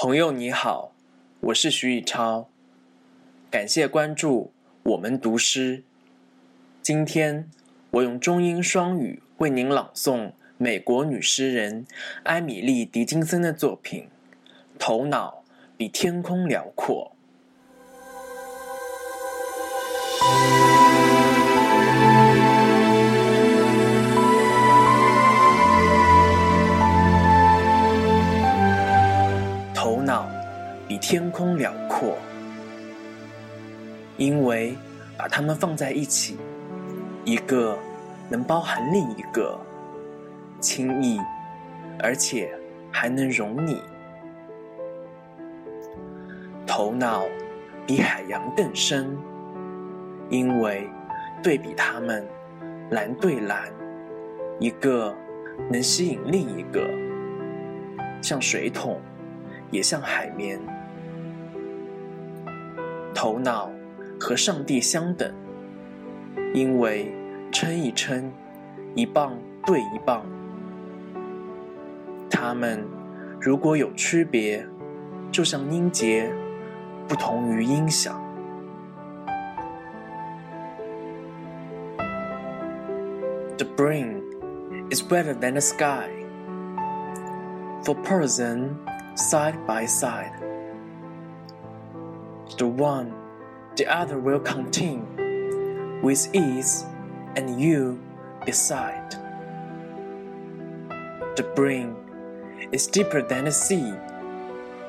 朋友你好，我是徐以超，感谢关注我们读诗。今天我用中英双语为您朗诵美国女诗人艾米莉·狄金森的作品《头脑比天空辽阔》。天空辽阔，因为把它们放在一起，一个能包含另一个，轻易，而且还能容你。头脑比海洋更深，因为对比它们，蓝对蓝，一个能吸引另一个，像水桶。也像海绵，头脑和上帝相等，因为称一称，一磅对一磅。它们如果有区别，就像音节不同于音响。The brain is better than the sky for person. side by side. The one the other will contain with ease and you beside. The brain is deeper than the sea,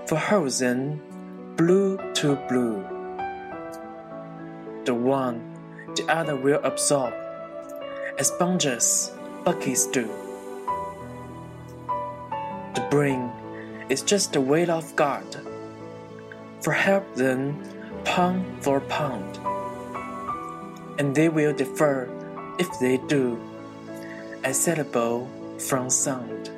for horizon blue to blue. The one the other will absorb as sponges buckets do. The brain is just a weight of God. For help them, pound for pound. And they will differ, if they do, acceptable from sound.